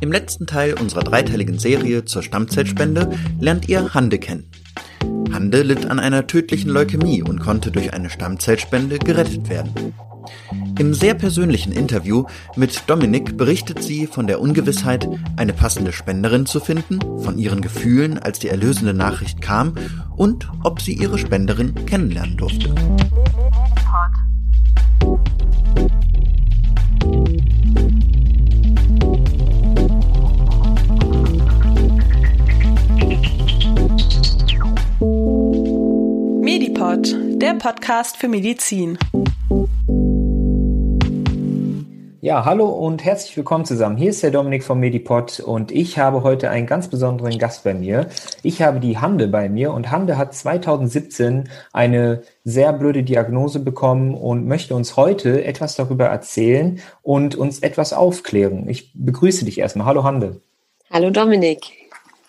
Im letzten Teil unserer dreiteiligen Serie zur Stammzellspende lernt ihr Hande kennen. Hande litt an einer tödlichen Leukämie und konnte durch eine Stammzellspende gerettet werden. Im sehr persönlichen Interview mit Dominik berichtet sie von der Ungewissheit, eine passende Spenderin zu finden, von ihren Gefühlen, als die erlösende Nachricht kam und ob sie ihre Spenderin kennenlernen durfte. Medipod, der Podcast für Medizin. Ja, hallo und herzlich willkommen zusammen. Hier ist der Dominik vom Medipod und ich habe heute einen ganz besonderen Gast bei mir. Ich habe die Hande bei mir und Hande hat 2017 eine sehr blöde Diagnose bekommen und möchte uns heute etwas darüber erzählen und uns etwas aufklären. Ich begrüße dich erstmal. Hallo Hande. Hallo Dominik.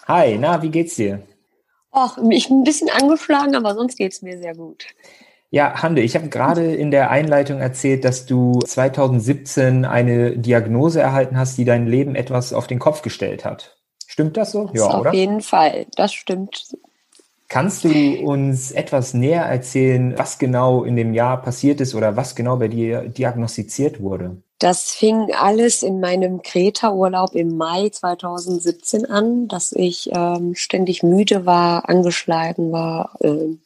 Hi, na, wie geht's dir? Och, ich bin ein bisschen angeschlagen, aber sonst geht's mir sehr gut. Ja, Hande, ich habe gerade in der Einleitung erzählt, dass du 2017 eine Diagnose erhalten hast, die dein Leben etwas auf den Kopf gestellt hat. Stimmt das so? Das ja, auf oder? Auf jeden Fall, das stimmt. Kannst du uns etwas näher erzählen, was genau in dem Jahr passiert ist oder was genau bei dir diagnostiziert wurde? Das fing alles in meinem Kreta-Urlaub im Mai 2017 an, dass ich ähm, ständig müde war, angeschlagen war, ähm,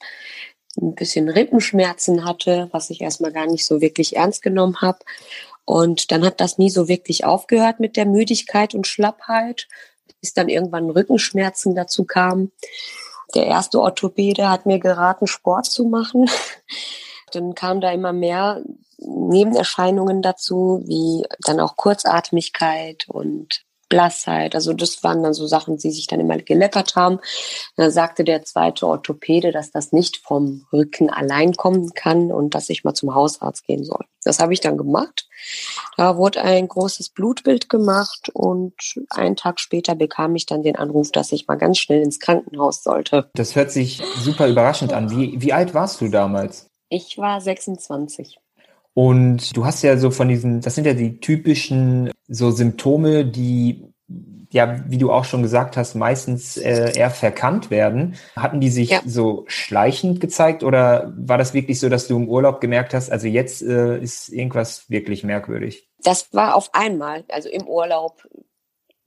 ein bisschen Rippenschmerzen hatte, was ich erstmal gar nicht so wirklich ernst genommen habe. Und dann hat das nie so wirklich aufgehört mit der Müdigkeit und Schlappheit, bis dann irgendwann Rückenschmerzen dazu kamen. Der erste Orthopäde hat mir geraten, Sport zu machen. Dann kam da immer mehr Nebenerscheinungen dazu, wie dann auch Kurzatmigkeit und Blassheit. Also das waren dann so Sachen, die sich dann immer geleppert haben. Da sagte der zweite Orthopäde, dass das nicht vom Rücken allein kommen kann und dass ich mal zum Hausarzt gehen soll. Das habe ich dann gemacht. Da wurde ein großes Blutbild gemacht und einen Tag später bekam ich dann den Anruf, dass ich mal ganz schnell ins Krankenhaus sollte. Das hört sich super überraschend an. Wie, wie alt warst du damals? Ich war 26. Und du hast ja so von diesen, das sind ja die typischen so Symptome, die ja, wie du auch schon gesagt hast, meistens äh, eher verkannt werden. Hatten die sich ja. so schleichend gezeigt oder war das wirklich so, dass du im Urlaub gemerkt hast, also jetzt äh, ist irgendwas wirklich merkwürdig? Das war auf einmal, also im Urlaub,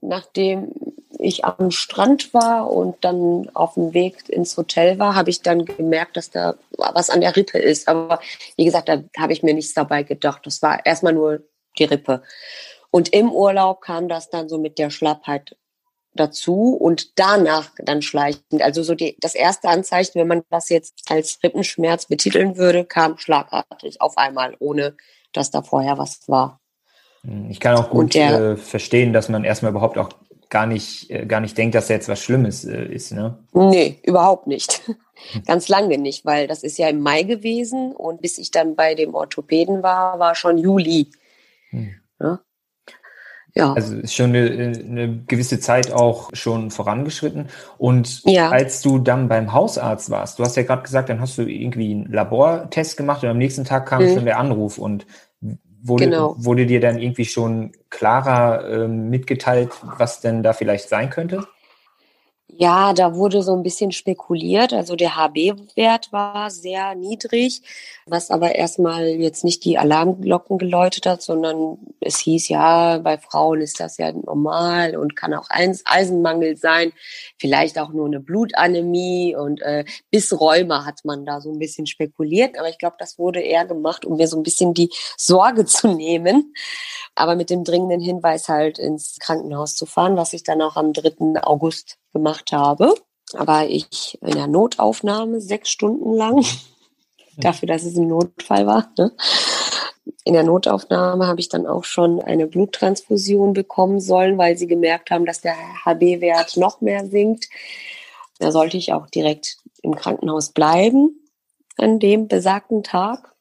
nachdem ich am Strand war und dann auf dem Weg ins Hotel war, habe ich dann gemerkt, dass da was an der Rippe ist. Aber wie gesagt, da habe ich mir nichts dabei gedacht. Das war erstmal nur die Rippe. Und im Urlaub kam das dann so mit der Schlappheit dazu und danach dann schleichend. Also so die, das erste Anzeichen, wenn man das jetzt als Rippenschmerz betiteln würde, kam schlagartig auf einmal, ohne dass da vorher was war. Ich kann auch gut der, äh, verstehen, dass man erstmal überhaupt auch gar nicht, äh, gar nicht denkt, dass da jetzt was Schlimmes äh, ist, ne? Nee, überhaupt nicht. Ganz lange nicht, weil das ist ja im Mai gewesen und bis ich dann bei dem Orthopäden war, war schon Juli. Hm. Ja? ja. Also ist schon eine, eine, gewisse Zeit auch schon vorangeschritten. Und ja. als du dann beim Hausarzt warst, du hast ja gerade gesagt, dann hast du irgendwie einen Labortest gemacht und am nächsten Tag kam mhm. schon der Anruf. Und Wurde, genau. wurde dir dann irgendwie schon klarer ähm, mitgeteilt, was denn da vielleicht sein könnte? Ja, da wurde so ein bisschen spekuliert. Also der HB-Wert war sehr niedrig, was aber erstmal jetzt nicht die Alarmglocken geläutet hat, sondern es hieß ja, bei Frauen ist das ja normal und kann auch Eisenmangel sein, vielleicht auch nur eine Blutanämie und äh, bis Rheuma hat man da so ein bisschen spekuliert. Aber ich glaube, das wurde eher gemacht, um mir so ein bisschen die Sorge zu nehmen. Aber mit dem dringenden Hinweis halt ins Krankenhaus zu fahren, was ich dann auch am 3. August gemacht habe. Aber ich in der Notaufnahme sechs Stunden lang, dafür, dass es ein Notfall war. Ne? In der Notaufnahme habe ich dann auch schon eine Bluttransfusion bekommen sollen, weil sie gemerkt haben, dass der HB-Wert noch mehr sinkt. Da sollte ich auch direkt im Krankenhaus bleiben an dem besagten Tag.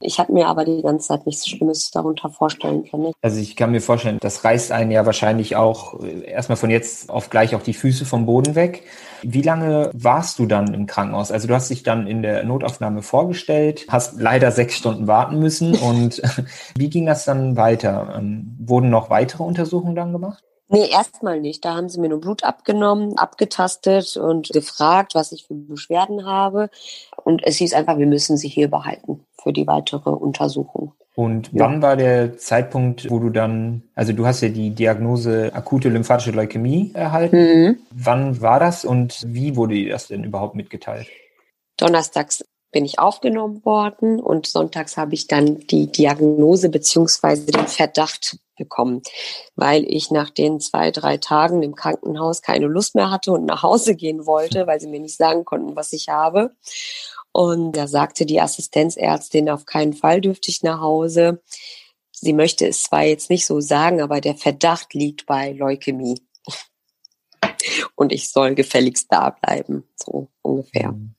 Ich habe mir aber die ganze Zeit nichts Schlimmes darunter vorstellen können. Also ich kann mir vorstellen, das reißt einen ja wahrscheinlich auch äh, erstmal von jetzt auf gleich auch die Füße vom Boden weg. Wie lange warst du dann im Krankenhaus? Also du hast dich dann in der Notaufnahme vorgestellt, hast leider sechs Stunden warten müssen. Und wie ging das dann weiter? Ähm, wurden noch weitere Untersuchungen dann gemacht? Nee, erstmal nicht. Da haben sie mir nur Blut abgenommen, abgetastet und gefragt, was ich für Beschwerden habe. Und es hieß einfach, wir müssen sie hier behalten für die weitere Untersuchung. Und wann war der Zeitpunkt, wo du dann, also du hast ja die Diagnose akute lymphatische Leukämie erhalten. Mhm. Wann war das und wie wurde dir das denn überhaupt mitgeteilt? Donnerstags bin ich aufgenommen worden und sonntags habe ich dann die Diagnose beziehungsweise den Verdacht bekommen, weil ich nach den zwei, drei Tagen im Krankenhaus keine Lust mehr hatte und nach Hause gehen wollte, weil sie mir nicht sagen konnten, was ich habe. Und da sagte die Assistenzärztin, auf keinen Fall dürfte ich nach Hause. Sie möchte es zwar jetzt nicht so sagen, aber der Verdacht liegt bei Leukämie. Und ich soll gefälligst da bleiben, so ungefähr. Mhm.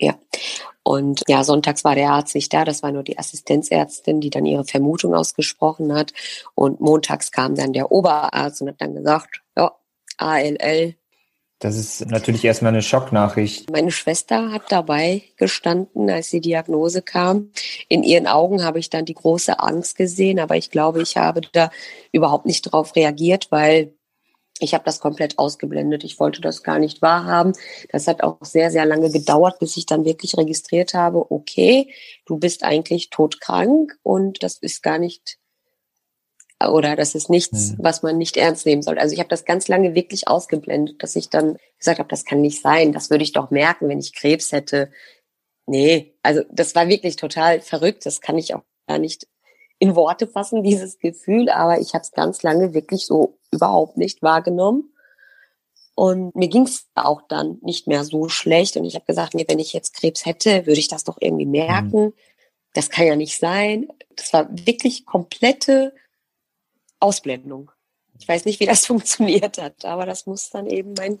Ja. Und ja, sonntags war der Arzt nicht da, das war nur die Assistenzärztin, die dann ihre Vermutung ausgesprochen hat. Und montags kam dann der Oberarzt und hat dann gesagt, ja, ALL. Das ist natürlich erstmal eine Schocknachricht. Meine Schwester hat dabei gestanden, als die Diagnose kam. In ihren Augen habe ich dann die große Angst gesehen, aber ich glaube, ich habe da überhaupt nicht drauf reagiert, weil ich habe das komplett ausgeblendet. Ich wollte das gar nicht wahrhaben. Das hat auch sehr, sehr lange gedauert, bis ich dann wirklich registriert habe, okay, du bist eigentlich todkrank und das ist gar nicht oder das ist nichts, hm. was man nicht ernst nehmen soll. Also ich habe das ganz lange wirklich ausgeblendet, dass ich dann gesagt habe, das kann nicht sein. Das würde ich doch merken, wenn ich Krebs hätte. Nee, also das war wirklich total verrückt. Das kann ich auch gar nicht in Worte fassen, dieses Gefühl, aber ich habe es ganz lange wirklich so überhaupt nicht wahrgenommen. Und mir ging es auch dann nicht mehr so schlecht. Und ich habe gesagt, nee, wenn ich jetzt Krebs hätte, würde ich das doch irgendwie merken. Mhm. Das kann ja nicht sein. Das war wirklich komplette Ausblendung. Ich weiß nicht, wie das funktioniert hat, aber das muss dann eben mein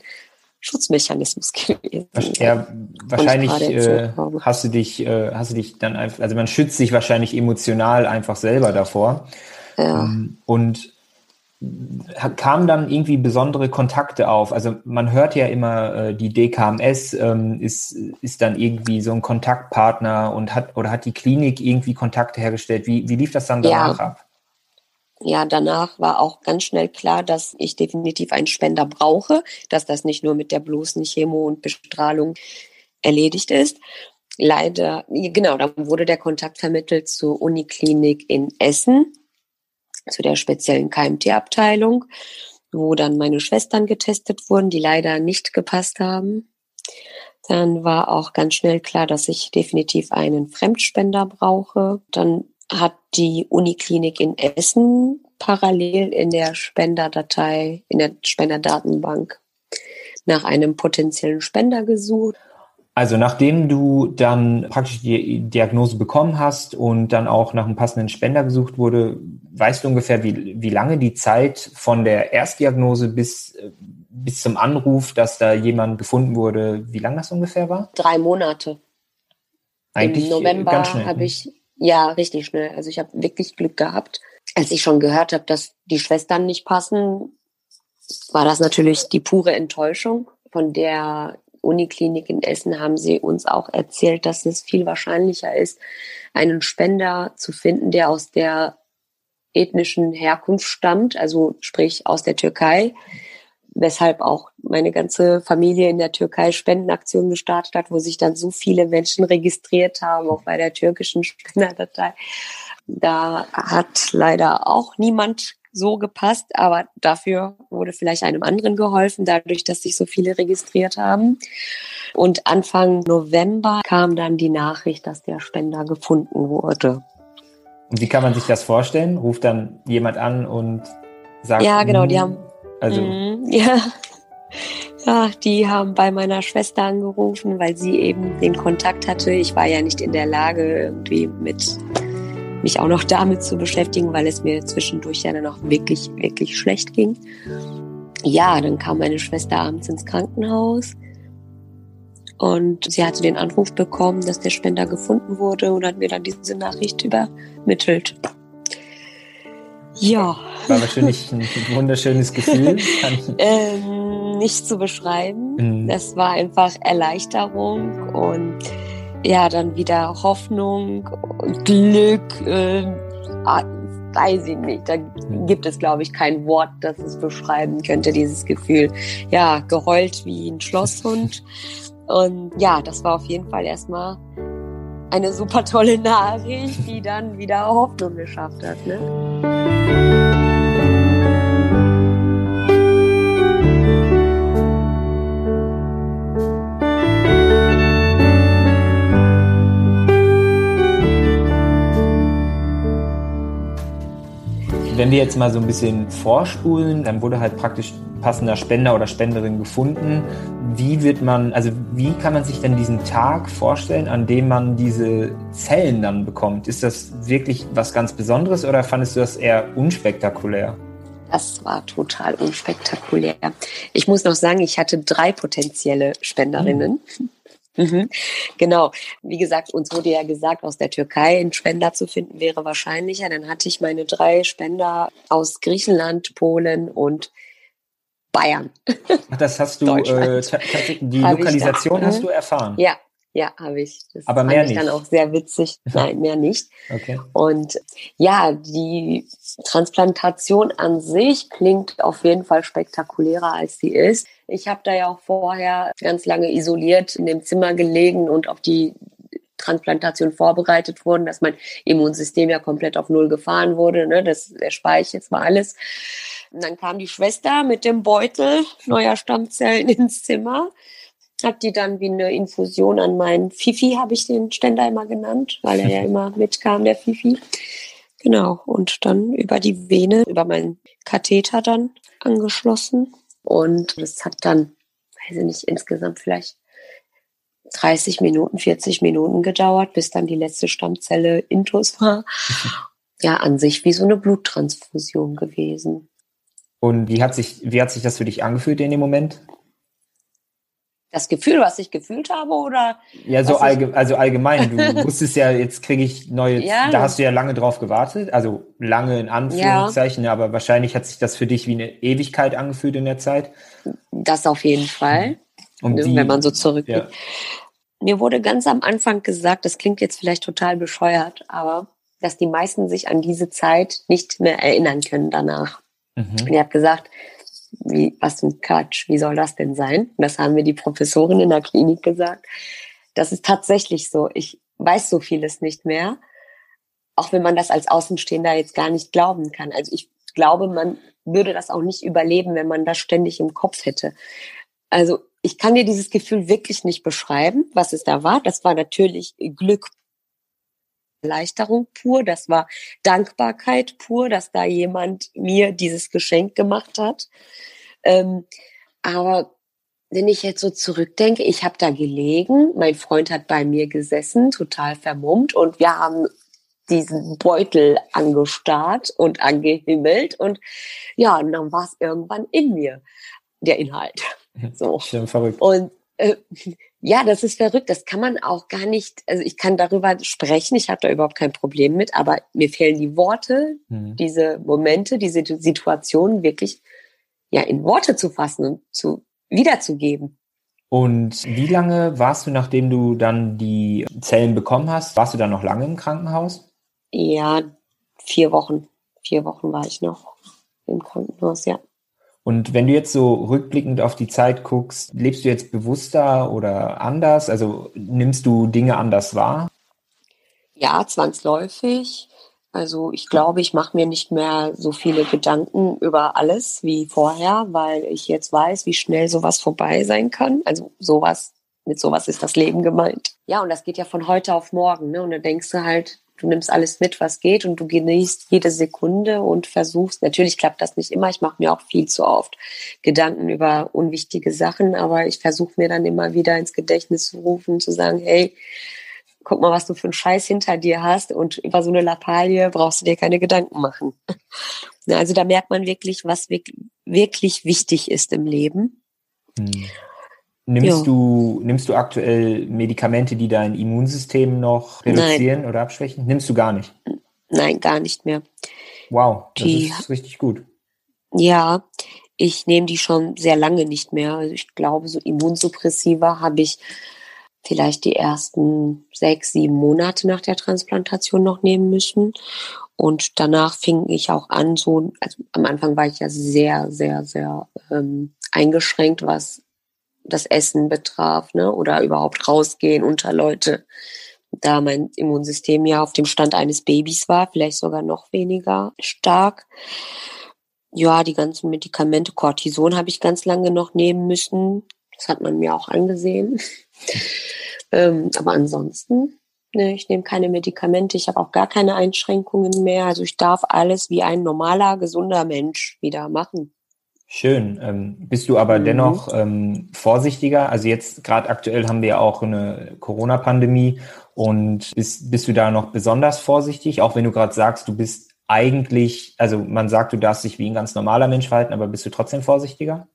Schutzmechanismus gewesen. Ja, wahrscheinlich äh, hast du dich, äh, hast du dich dann einfach, also man schützt sich wahrscheinlich emotional einfach selber davor. Ja. Ähm, und kamen dann irgendwie besondere Kontakte auf? Also man hört ja immer, äh, die DKMS ähm, ist, ist dann irgendwie so ein Kontaktpartner und hat oder hat die Klinik irgendwie Kontakte hergestellt. Wie, wie lief das dann danach ja. ab? Ja, danach war auch ganz schnell klar, dass ich definitiv einen Spender brauche, dass das nicht nur mit der bloßen Chemo und Bestrahlung erledigt ist. Leider, genau, da wurde der Kontakt vermittelt zur Uniklinik in Essen, zu der speziellen KMT-Abteilung, wo dann meine Schwestern getestet wurden, die leider nicht gepasst haben. Dann war auch ganz schnell klar, dass ich definitiv einen Fremdspender brauche. Dann hat die Uniklinik in Essen parallel in der Spenderdatei, in der Spenderdatenbank nach einem potenziellen Spender gesucht. Also nachdem du dann praktisch die Diagnose bekommen hast und dann auch nach einem passenden Spender gesucht wurde, weißt du ungefähr, wie, wie lange die Zeit von der Erstdiagnose bis, bis zum Anruf, dass da jemand gefunden wurde, wie lange das ungefähr war? Drei Monate. Eigentlich Im November habe ne? ich ja, richtig schnell. Also ich habe wirklich Glück gehabt. Als ich schon gehört habe, dass die Schwestern nicht passen, war das natürlich die pure Enttäuschung. Von der Uniklinik in Essen haben sie uns auch erzählt, dass es viel wahrscheinlicher ist, einen Spender zu finden, der aus der ethnischen Herkunft stammt, also sprich aus der Türkei, weshalb auch meine ganze Familie in der Türkei Spendenaktion gestartet hat, wo sich dann so viele Menschen registriert haben, auch bei der türkischen Spenderdatei. Da hat leider auch niemand so gepasst, aber dafür wurde vielleicht einem anderen geholfen, dadurch, dass sich so viele registriert haben. Und Anfang November kam dann die Nachricht, dass der Spender gefunden wurde. Und wie kann man sich das vorstellen? Ruft dann jemand an und sagt. Ja, genau, die hm, haben also. Mm, ja. Ja, die haben bei meiner Schwester angerufen, weil sie eben den Kontakt hatte. Ich war ja nicht in der Lage, irgendwie mit mich auch noch damit zu beschäftigen, weil es mir zwischendurch ja dann auch wirklich, wirklich schlecht ging. Ja, dann kam meine Schwester abends ins Krankenhaus Und sie hatte den Anruf bekommen, dass der Spender gefunden wurde und hat mir dann diese Nachricht übermittelt. Ja. War wahrscheinlich ein wunderschönes Gefühl. ähm, nicht zu beschreiben. Mhm. Das war einfach Erleichterung und ja, dann wieder Hoffnung und Glück. Äh, weiß ich nicht. Da gibt es, glaube ich, kein Wort, das es beschreiben könnte, dieses Gefühl. Ja, geheult wie ein Schlosshund. Und ja, das war auf jeden Fall erstmal eine super tolle Nachricht, die dann wieder Hoffnung geschafft hat. Ne? Wenn wir jetzt mal so ein bisschen vorspulen, dann wurde halt praktisch passender Spender oder Spenderin gefunden. Wie wird man, also wie kann man sich denn diesen Tag vorstellen, an dem man diese Zellen dann bekommt? Ist das wirklich was ganz Besonderes oder fandest du das eher unspektakulär? Das war total unspektakulär. Ich muss noch sagen, ich hatte drei potenzielle Spenderinnen. Mhm. Mhm. Genau. Wie gesagt, uns wurde ja gesagt, aus der Türkei einen Spender zu finden wäre wahrscheinlicher. Dann hatte ich meine drei Spender aus Griechenland, Polen und Bayern. Ach, das hast du, äh, die Lokalisation hast du erfahren? Ja, ja, habe ich. Das Aber mehr fand ich dann auch sehr witzig. Nein, mehr nicht. Okay. Und ja, die Transplantation an sich klingt auf jeden Fall spektakulärer, als sie ist. Ich habe da ja auch vorher ganz lange isoliert in dem Zimmer gelegen und auf die Transplantation vorbereitet wurden, dass mein Immunsystem ja komplett auf Null gefahren wurde, ne, das, der Speicher, das war alles. Und dann kam die Schwester mit dem Beutel neuer Stammzellen ins Zimmer hat die dann wie eine Infusion an meinen Fifi, habe ich den Ständer immer genannt, weil er ja immer mitkam, der Fifi. Genau, und dann über die Vene, über meinen Katheter dann angeschlossen. Und das hat dann, weiß ich nicht, insgesamt vielleicht 30 Minuten, 40 Minuten gedauert, bis dann die letzte Stammzelle intus war. Ja, an sich wie so eine Bluttransfusion gewesen. Und wie hat sich, wie hat sich das für dich angefühlt in dem Moment? Das Gefühl, was ich gefühlt habe, oder? Ja, so allge also allgemein. Du wusstest ja, jetzt kriege ich neue, ja. da hast du ja lange drauf gewartet, also lange in Anführungszeichen, ja. aber wahrscheinlich hat sich das für dich wie eine Ewigkeit angefühlt in der Zeit. Das auf jeden Fall. Und die, wenn man so zurückgeht. Ja. Mir wurde ganz am Anfang gesagt, das klingt jetzt vielleicht total bescheuert, aber dass die meisten sich an diese Zeit nicht mehr erinnern können danach. Mhm. Und ihr habt gesagt, wie, was ein Quatsch, wie soll das denn sein? Das haben mir die Professorin in der Klinik gesagt. Das ist tatsächlich so. Ich weiß so vieles nicht mehr, auch wenn man das als Außenstehender jetzt gar nicht glauben kann. Also ich glaube, man würde das auch nicht überleben, wenn man das ständig im Kopf hätte. Also ich kann dir dieses Gefühl wirklich nicht beschreiben, was es da war. Das war natürlich Glück Erleichterung pur, das war Dankbarkeit pur, dass da jemand mir dieses Geschenk gemacht hat. Ähm, aber wenn ich jetzt so zurückdenke, ich habe da gelegen, mein Freund hat bei mir gesessen, total vermummt und wir haben diesen Beutel angestarrt und angehimmelt und ja, und dann war es irgendwann in mir, der Inhalt. So. Schön verrückt. Und äh, ja, das ist verrückt. Das kann man auch gar nicht, also ich kann darüber sprechen, ich habe da überhaupt kein Problem mit, aber mir fehlen die Worte, mhm. diese Momente, diese Situationen wirklich ja in Worte zu fassen und zu wiederzugeben. Und wie lange warst du, nachdem du dann die Zellen bekommen hast, warst du dann noch lange im Krankenhaus? Ja, vier Wochen. Vier Wochen war ich noch im Krankenhaus, ja. Und wenn du jetzt so rückblickend auf die Zeit guckst, lebst du jetzt bewusster oder anders? Also nimmst du Dinge anders wahr? Ja, zwangsläufig. Also ich glaube, ich mache mir nicht mehr so viele Gedanken über alles wie vorher, weil ich jetzt weiß, wie schnell sowas vorbei sein kann. Also sowas, mit sowas ist das Leben gemeint. Ja, und das geht ja von heute auf morgen. Ne? Und dann denkst du halt, du nimmst alles mit, was geht und du genießt jede Sekunde und versuchst, natürlich klappt das nicht immer, ich mache mir auch viel zu oft Gedanken über unwichtige Sachen, aber ich versuche mir dann immer wieder ins Gedächtnis zu rufen, zu sagen, hey, guck mal, was du für einen Scheiß hinter dir hast und über so eine Lappalie brauchst du dir keine Gedanken machen. Also da merkt man wirklich, was wirklich wichtig ist im Leben. Hm. Nimmst, du, nimmst du aktuell Medikamente, die dein Immunsystem noch reduzieren Nein. oder abschwächen? Nimmst du gar nicht? Nein, gar nicht mehr. Wow, das die, ist richtig gut. Ja, ich nehme die schon sehr lange nicht mehr. Also ich glaube, so Immunsuppressiva habe ich vielleicht die ersten sechs, sieben Monate nach der Transplantation noch nehmen müssen. Und danach fing ich auch an, so, also am Anfang war ich ja sehr, sehr, sehr ähm, eingeschränkt, was das Essen betraf, ne? Oder überhaupt rausgehen unter Leute. Da mein Immunsystem ja auf dem Stand eines Babys war, vielleicht sogar noch weniger stark. Ja, die ganzen Medikamente, Cortison habe ich ganz lange noch nehmen müssen. Das hat man mir auch angesehen. ähm, aber ansonsten, ne, ich nehme keine Medikamente, ich habe auch gar keine Einschränkungen mehr. Also ich darf alles wie ein normaler, gesunder Mensch wieder machen. Schön. Ähm, bist du aber mhm. dennoch ähm, vorsichtiger? Also jetzt gerade aktuell haben wir ja auch eine Corona-Pandemie und bist, bist du da noch besonders vorsichtig, auch wenn du gerade sagst, du bist eigentlich, also man sagt, du darfst dich wie ein ganz normaler Mensch verhalten, aber bist du trotzdem vorsichtiger?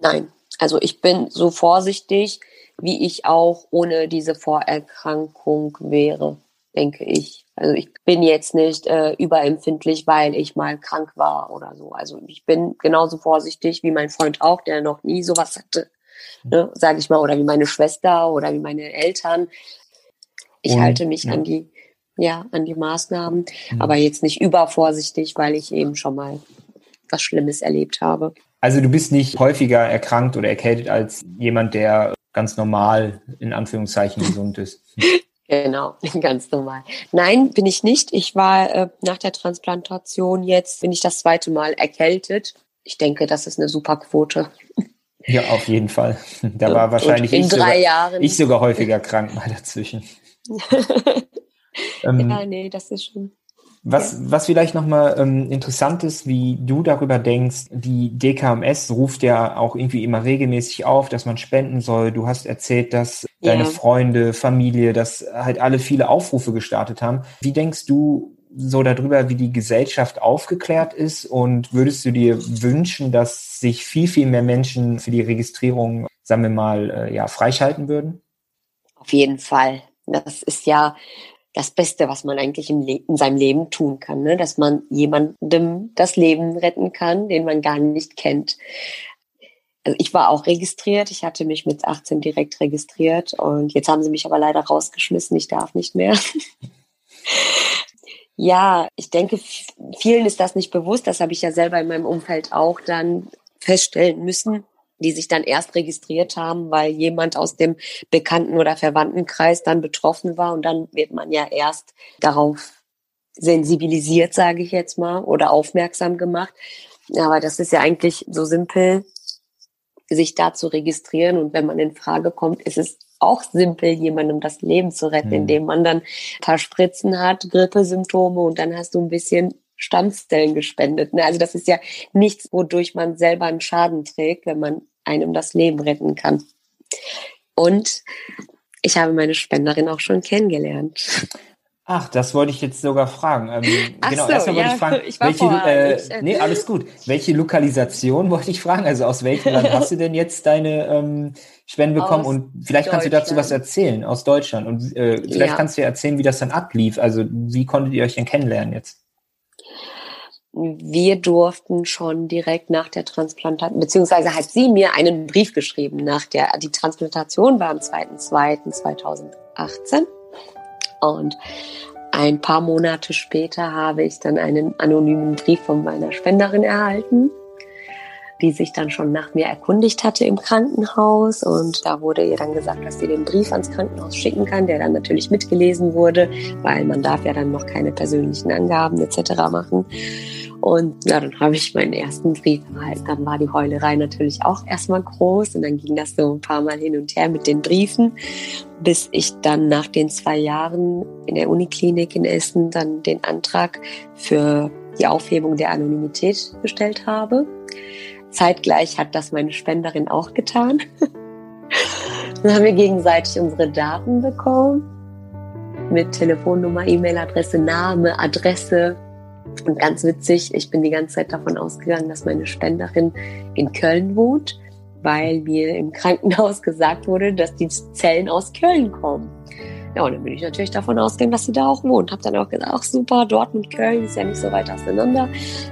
Nein, also ich bin so vorsichtig, wie ich auch ohne diese Vorerkrankung wäre, denke ich. Also ich bin jetzt nicht äh, überempfindlich, weil ich mal krank war oder so. Also ich bin genauso vorsichtig wie mein Freund auch, der noch nie sowas hatte, ne, sage ich mal, oder wie meine Schwester oder wie meine Eltern. Ich Und, halte mich ja. an die, ja, an die Maßnahmen, mhm. aber jetzt nicht übervorsichtig, weil ich eben schon mal was Schlimmes erlebt habe. Also du bist nicht häufiger erkrankt oder erkältet als jemand, der ganz normal in Anführungszeichen gesund ist. Genau, ganz normal. Nein, bin ich nicht. Ich war äh, nach der Transplantation jetzt, bin ich das zweite Mal erkältet. Ich denke, das ist eine super Quote. Ja, auf jeden Fall. Da war wahrscheinlich ich sogar, Jahren. ich sogar häufiger krank mal dazwischen. ähm, ja, nee, das ist schon. Was, was vielleicht nochmal ähm, interessant ist, wie du darüber denkst, die DKMS ruft ja auch irgendwie immer regelmäßig auf, dass man spenden soll. Du hast erzählt, dass ja. deine Freunde, Familie, dass halt alle viele Aufrufe gestartet haben. Wie denkst du so darüber, wie die Gesellschaft aufgeklärt ist? Und würdest du dir wünschen, dass sich viel, viel mehr Menschen für die Registrierung, sagen wir mal, äh, ja, freischalten würden? Auf jeden Fall. Das ist ja das Beste, was man eigentlich in seinem Leben tun kann, ne? dass man jemandem das Leben retten kann, den man gar nicht kennt. Also ich war auch registriert, ich hatte mich mit 18 direkt registriert und jetzt haben sie mich aber leider rausgeschmissen, ich darf nicht mehr. ja, ich denke, vielen ist das nicht bewusst, das habe ich ja selber in meinem Umfeld auch dann feststellen müssen die sich dann erst registriert haben, weil jemand aus dem Bekannten- oder Verwandtenkreis dann betroffen war. Und dann wird man ja erst darauf sensibilisiert, sage ich jetzt mal, oder aufmerksam gemacht. Aber das ist ja eigentlich so simpel, sich da zu registrieren. Und wenn man in Frage kommt, ist es auch simpel, jemandem das Leben zu retten, mhm. indem man dann ein paar Spritzen hat, Grippesymptome und dann hast du ein bisschen Stammzellen gespendet. Ne? Also das ist ja nichts, wodurch man selber einen Schaden trägt, wenn man einem das Leben retten kann. Und ich habe meine Spenderin auch schon kennengelernt. Ach, das wollte ich jetzt sogar fragen. Ähm, Ach genau, so, erstmal wollte ja, ich fragen, ich welche, äh, ich, äh, nee, alles gut. Welche Lokalisation wollte ich fragen? Also aus welchem Land hast du denn jetzt deine ähm, Spenden bekommen? Und vielleicht kannst du dazu was erzählen aus Deutschland. Und äh, vielleicht ja. kannst du ja erzählen, wie das dann ablief. Also wie konntet ihr euch denn kennenlernen jetzt? Wir durften schon direkt nach der Transplantation, beziehungsweise hat sie mir einen Brief geschrieben nach der, die Transplantation war am 2.2.2018 und ein paar Monate später habe ich dann einen anonymen Brief von meiner Spenderin erhalten die sich dann schon nach mir erkundigt hatte im Krankenhaus. Und da wurde ihr dann gesagt, dass sie den Brief ans Krankenhaus schicken kann, der dann natürlich mitgelesen wurde, weil man darf ja dann noch keine persönlichen Angaben etc. machen. Und dann habe ich meinen ersten Brief erhalten. Dann war die Heulerei natürlich auch erstmal groß und dann ging das so ein paar Mal hin und her mit den Briefen, bis ich dann nach den zwei Jahren in der Uniklinik in Essen dann den Antrag für die Aufhebung der Anonymität gestellt habe. Zeitgleich hat das meine Spenderin auch getan. Dann haben wir gegenseitig unsere Daten bekommen. Mit Telefonnummer, E-Mail-Adresse, Name, Adresse. Und ganz witzig, ich bin die ganze Zeit davon ausgegangen, dass meine Spenderin in Köln wohnt. weil mir im Krankenhaus gesagt wurde, dass die Zellen aus Köln kommen. Ja, und dann bin ich natürlich davon ausgegangen, dass sie da auch wohnt. Hab dann auch gesagt, ach super, Dortmund, Köln ist ja nicht so weit auseinander.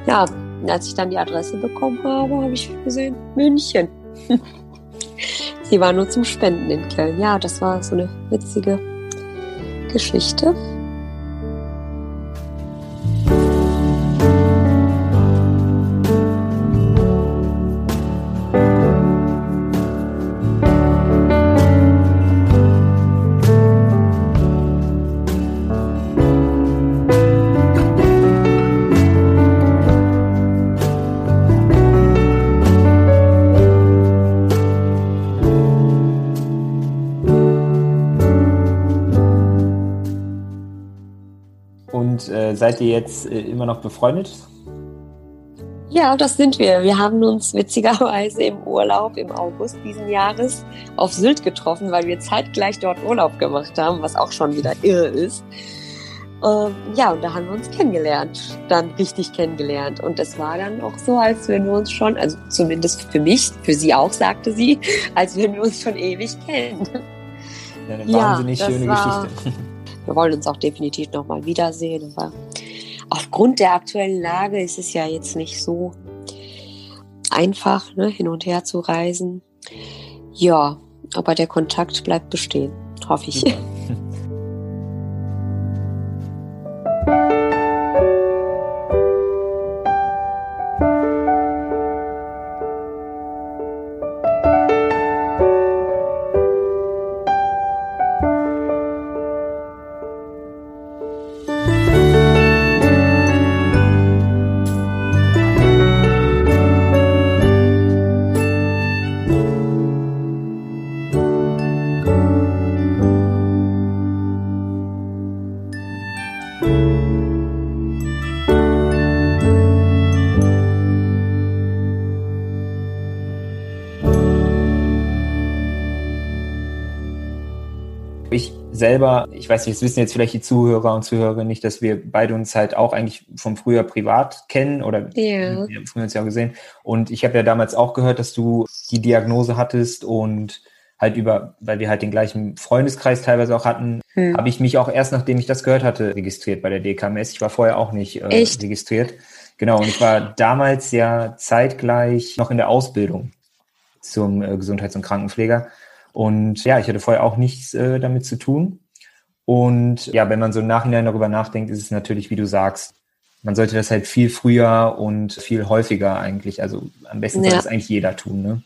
Ja, als ich dann die Adresse bekommen habe, habe ich gesehen, München. sie war nur zum Spenden in Köln. Ja, das war so eine witzige Geschichte. Seid ihr jetzt äh, immer noch befreundet? Ja, das sind wir. Wir haben uns witzigerweise im Urlaub im August diesen Jahres auf Sylt getroffen, weil wir zeitgleich dort Urlaub gemacht haben, was auch schon wieder irre ist. Ähm, ja, und da haben wir uns kennengelernt, dann richtig kennengelernt. Und es war dann auch so, als wenn wir uns schon, also zumindest für mich, für sie auch, sagte sie, als wenn wir uns schon ewig kennen. Ja, eine wahnsinnig ja, schöne war, Geschichte. Wir wollen uns auch definitiv nochmal wiedersehen. Aber aufgrund der aktuellen Lage ist es ja jetzt nicht so einfach, ne, hin und her zu reisen. Ja, aber der Kontakt bleibt bestehen, hoffe ich. Selber, ich weiß nicht, das wissen jetzt vielleicht die Zuhörer und Zuhörerinnen nicht, dass wir beide uns halt auch eigentlich vom früher privat kennen oder yeah. wir haben früher uns ja auch gesehen. Und ich habe ja damals auch gehört, dass du die Diagnose hattest und halt über, weil wir halt den gleichen Freundeskreis teilweise auch hatten, hm. habe ich mich auch erst nachdem ich das gehört hatte, registriert bei der DKMS. Ich war vorher auch nicht äh, registriert. Genau, und ich war damals ja zeitgleich noch in der Ausbildung zum äh, Gesundheits- und Krankenpfleger. Und ja, ich hatte vorher auch nichts äh, damit zu tun. Und ja, wenn man so im Nachhinein darüber nachdenkt, ist es natürlich, wie du sagst, man sollte das halt viel früher und viel häufiger eigentlich, also am besten ja. soll das eigentlich jeder tun, ne?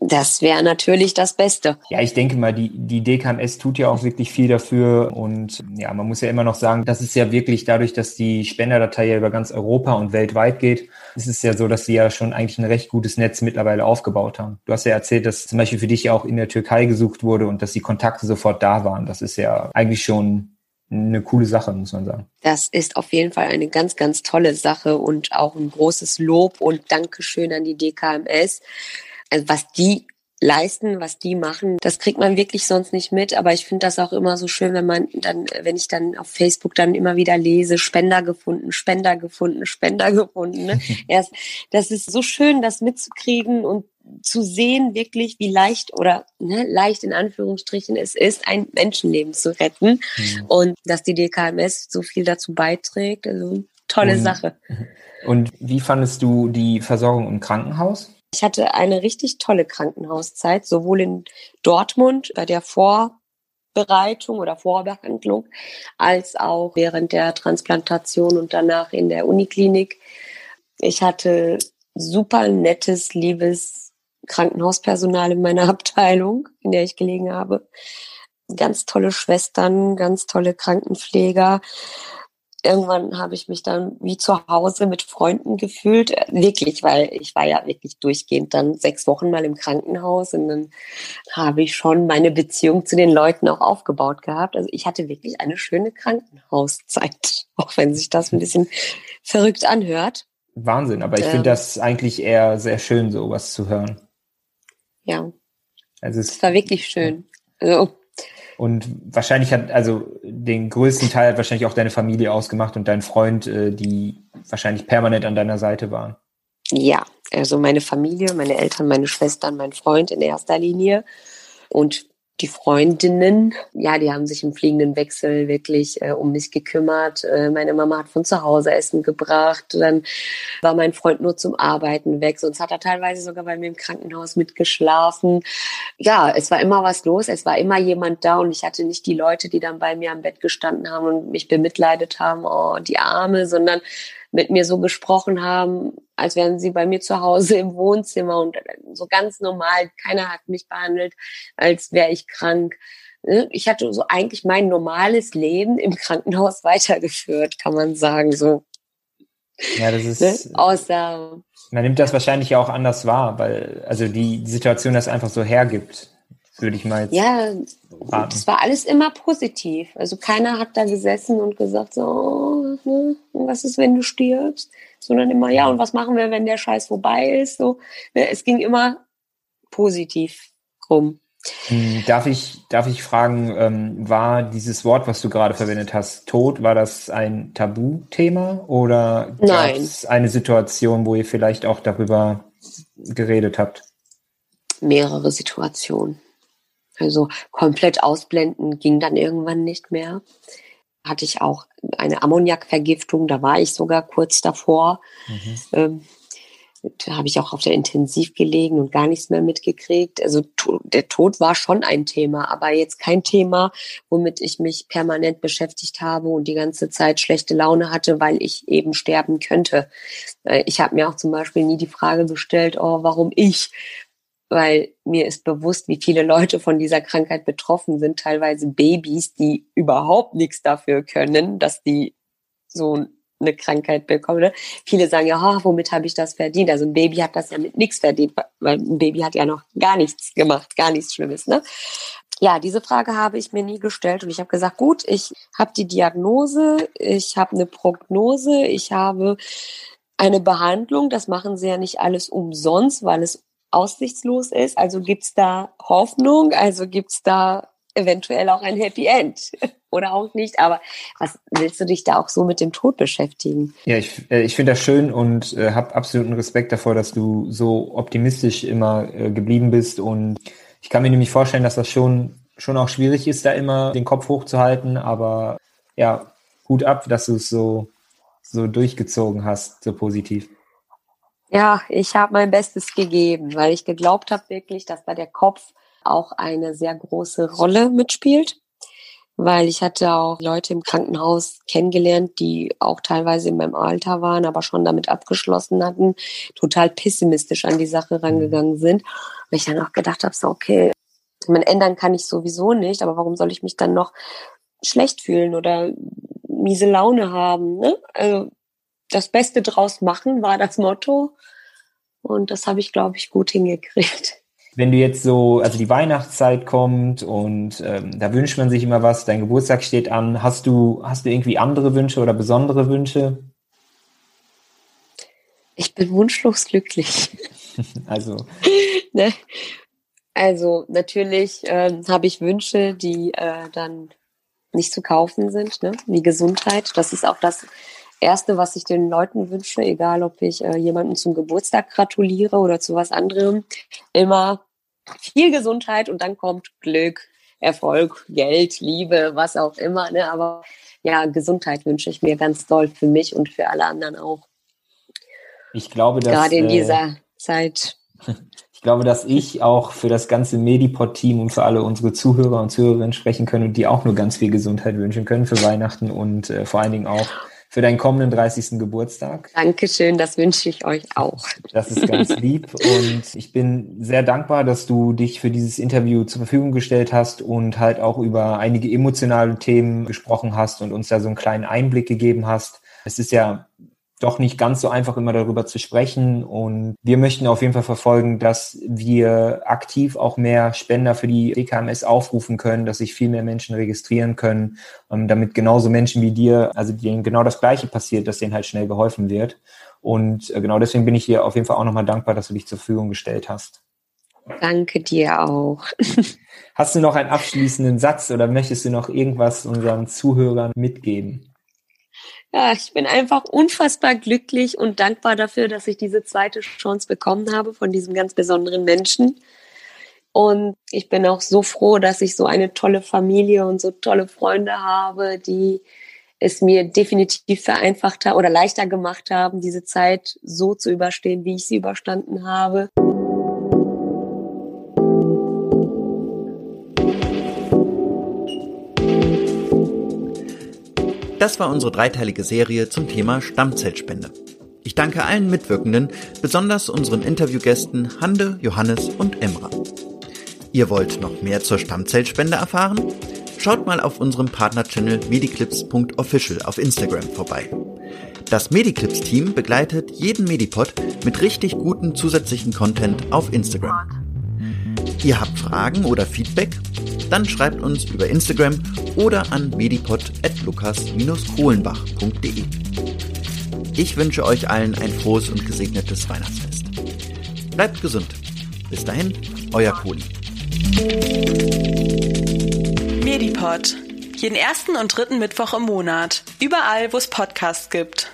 Das wäre natürlich das Beste. Ja, ich denke mal, die, die DKMS tut ja auch wirklich viel dafür. Und ja, man muss ja immer noch sagen, das ist ja wirklich dadurch, dass die Spenderdatei ja über ganz Europa und weltweit geht, ist es ja so, dass sie ja schon eigentlich ein recht gutes Netz mittlerweile aufgebaut haben. Du hast ja erzählt, dass zum Beispiel für dich ja auch in der Türkei gesucht wurde und dass die Kontakte sofort da waren. Das ist ja eigentlich schon eine coole Sache, muss man sagen. Das ist auf jeden Fall eine ganz, ganz tolle Sache und auch ein großes Lob und Dankeschön an die DKMS also was die leisten, was die machen, das kriegt man wirklich sonst nicht mit. Aber ich finde das auch immer so schön, wenn man dann, wenn ich dann auf Facebook dann immer wieder lese, Spender gefunden, Spender gefunden, Spender gefunden. Ne? Erst, das ist so schön, das mitzukriegen und zu sehen, wirklich, wie leicht oder ne, leicht in Anführungsstrichen es ist, ein Menschenleben zu retten. Mhm. Und dass die DKMS so viel dazu beiträgt. Also tolle und, Sache. Und wie fandest du die Versorgung im Krankenhaus? Ich hatte eine richtig tolle Krankenhauszeit, sowohl in Dortmund bei der Vorbereitung oder Vorbehandlung, als auch während der Transplantation und danach in der Uniklinik. Ich hatte super nettes, liebes Krankenhauspersonal in meiner Abteilung, in der ich gelegen habe. Ganz tolle Schwestern, ganz tolle Krankenpfleger irgendwann habe ich mich dann wie zu Hause mit Freunden gefühlt. Wirklich, weil ich war ja wirklich durchgehend dann sechs Wochen mal im Krankenhaus und dann habe ich schon meine Beziehung zu den Leuten auch aufgebaut gehabt. Also ich hatte wirklich eine schöne Krankenhauszeit, auch wenn sich das ein bisschen verrückt anhört. Wahnsinn, aber ich ähm, finde das eigentlich eher sehr schön, sowas zu hören. Ja. Also es, es war wirklich schön. Also und wahrscheinlich hat, also den größten Teil hat wahrscheinlich auch deine Familie ausgemacht und dein Freund, äh, die wahrscheinlich permanent an deiner Seite waren. Ja, also meine Familie, meine Eltern, meine Schwestern, mein Freund in erster Linie. Und die Freundinnen, ja, die haben sich im fliegenden Wechsel wirklich äh, um mich gekümmert. Äh, meine Mama hat von zu Hause Essen gebracht. Dann war mein Freund nur zum Arbeiten weg. Sonst hat er teilweise sogar bei mir im Krankenhaus mitgeschlafen. Ja, es war immer was los. Es war immer jemand da und ich hatte nicht die Leute, die dann bei mir am Bett gestanden haben und mich bemitleidet haben, oh, die Arme, sondern mit mir so gesprochen haben, als wären sie bei mir zu Hause im Wohnzimmer und so ganz normal. Keiner hat mich behandelt, als wäre ich krank. Ne? Ich hatte so eigentlich mein normales Leben im Krankenhaus weitergeführt, kann man sagen, so. Ja, das ist. Ne? Außer. Man nimmt das wahrscheinlich auch anders wahr, weil, also die Situation das einfach so hergibt würde ich mal jetzt. Ja, raten. das war alles immer positiv. Also keiner hat da gesessen und gesagt, so, oh, ne, was ist, wenn du stirbst? Sondern immer, ja, und was machen wir, wenn der Scheiß vorbei ist? So, ne, es ging immer positiv rum. Hm, darf ich, darf ich fragen, ähm, war dieses Wort, was du gerade verwendet hast, Tod, war das ein Tabuthema oder gab es eine Situation, wo ihr vielleicht auch darüber geredet habt? Mehrere Situationen. Also komplett ausblenden ging dann irgendwann nicht mehr. Hatte ich auch eine Ammoniakvergiftung, da war ich sogar kurz davor. Mhm. Ähm, da habe ich auch auf der Intensiv gelegen und gar nichts mehr mitgekriegt. Also der Tod war schon ein Thema, aber jetzt kein Thema, womit ich mich permanent beschäftigt habe und die ganze Zeit schlechte Laune hatte, weil ich eben sterben könnte. Äh, ich habe mir auch zum Beispiel nie die Frage gestellt, oh, warum ich? Weil mir ist bewusst, wie viele Leute von dieser Krankheit betroffen sind, teilweise Babys, die überhaupt nichts dafür können, dass die so eine Krankheit bekommen. Ne? Viele sagen ja, oh, womit habe ich das verdient? Also ein Baby hat das ja mit nichts verdient, weil ein Baby hat ja noch gar nichts gemacht, gar nichts Schlimmes. Ne? Ja, diese Frage habe ich mir nie gestellt und ich habe gesagt, gut, ich habe die Diagnose, ich habe eine Prognose, ich habe eine Behandlung. Das machen sie ja nicht alles umsonst, weil es aussichtslos ist. Also gibt's da Hoffnung, also gibt's da eventuell auch ein Happy End oder auch nicht. Aber was willst du dich da auch so mit dem Tod beschäftigen? Ja, ich, äh, ich finde das schön und äh, habe absoluten Respekt davor, dass du so optimistisch immer äh, geblieben bist. Und ich kann mir nämlich vorstellen, dass das schon, schon auch schwierig ist, da immer den Kopf hochzuhalten. Aber ja, Hut ab, dass du es so, so durchgezogen hast, so positiv. Ja, ich habe mein Bestes gegeben, weil ich geglaubt habe wirklich, dass da der Kopf auch eine sehr große Rolle mitspielt. Weil ich hatte auch Leute im Krankenhaus kennengelernt, die auch teilweise in meinem Alter waren, aber schon damit abgeschlossen hatten, total pessimistisch an die Sache rangegangen sind. Und ich dann auch gedacht habe, so, okay, man ändern kann ich sowieso nicht, aber warum soll ich mich dann noch schlecht fühlen oder miese Laune haben? Ne? Also das Beste draus machen, war das Motto. Und das habe ich, glaube ich, gut hingekriegt. Wenn du jetzt so, also die Weihnachtszeit kommt und ähm, da wünscht man sich immer was, dein Geburtstag steht an, hast du, hast du irgendwie andere Wünsche oder besondere Wünsche? Ich bin wunschlos glücklich. also. ne? Also natürlich ähm, habe ich Wünsche, die äh, dann nicht zu kaufen sind, ne? wie Gesundheit. Das ist auch das, Erste, was ich den Leuten wünsche, egal ob ich äh, jemanden zum Geburtstag gratuliere oder zu was anderem, immer viel Gesundheit und dann kommt Glück, Erfolg, Geld, Liebe, was auch immer. Ne? Aber ja, Gesundheit wünsche ich mir ganz doll für mich und für alle anderen auch. Ich glaube, dass gerade in äh, dieser Zeit. Ich glaube, dass ich auch für das ganze Medipod-Team und für alle unsere Zuhörer und Zuhörerinnen sprechen können und die auch nur ganz viel Gesundheit wünschen können für Weihnachten und äh, vor allen Dingen auch für deinen kommenden 30. Geburtstag. Dankeschön, das wünsche ich euch auch. Das ist ganz lieb und ich bin sehr dankbar, dass du dich für dieses Interview zur Verfügung gestellt hast und halt auch über einige emotionale Themen gesprochen hast und uns da so einen kleinen Einblick gegeben hast. Es ist ja doch nicht ganz so einfach immer darüber zu sprechen. Und wir möchten auf jeden Fall verfolgen, dass wir aktiv auch mehr Spender für die DKMS aufrufen können, dass sich viel mehr Menschen registrieren können, ähm, damit genauso Menschen wie dir, also denen genau das Gleiche passiert, dass denen halt schnell geholfen wird. Und äh, genau deswegen bin ich dir auf jeden Fall auch nochmal dankbar, dass du dich zur Verfügung gestellt hast. Danke dir auch. Hast du noch einen abschließenden Satz oder möchtest du noch irgendwas unseren Zuhörern mitgeben? Ja, ich bin einfach unfassbar glücklich und dankbar dafür, dass ich diese zweite Chance bekommen habe von diesem ganz besonderen Menschen. Und ich bin auch so froh, dass ich so eine tolle Familie und so tolle Freunde habe, die es mir definitiv vereinfacht haben oder leichter gemacht haben, diese Zeit so zu überstehen, wie ich sie überstanden habe. Das war unsere dreiteilige Serie zum Thema Stammzellspende. Ich danke allen Mitwirkenden, besonders unseren Interviewgästen Hande, Johannes und Emra. Ihr wollt noch mehr zur Stammzellspende erfahren? Schaut mal auf unserem Partnerchannel mediclips.official auf Instagram vorbei. Das Mediclips-Team begleitet jeden Medipod mit richtig gutem zusätzlichen Content auf Instagram. Ihr habt Fragen oder Feedback? Dann schreibt uns über Instagram oder an medipod.lukas-kohlenbach.de. Ich wünsche euch allen ein frohes und gesegnetes Weihnachtsfest. Bleibt gesund. Bis dahin, euer Kohli. Medipod. Jeden ersten und dritten Mittwoch im Monat. Überall, wo es Podcasts gibt.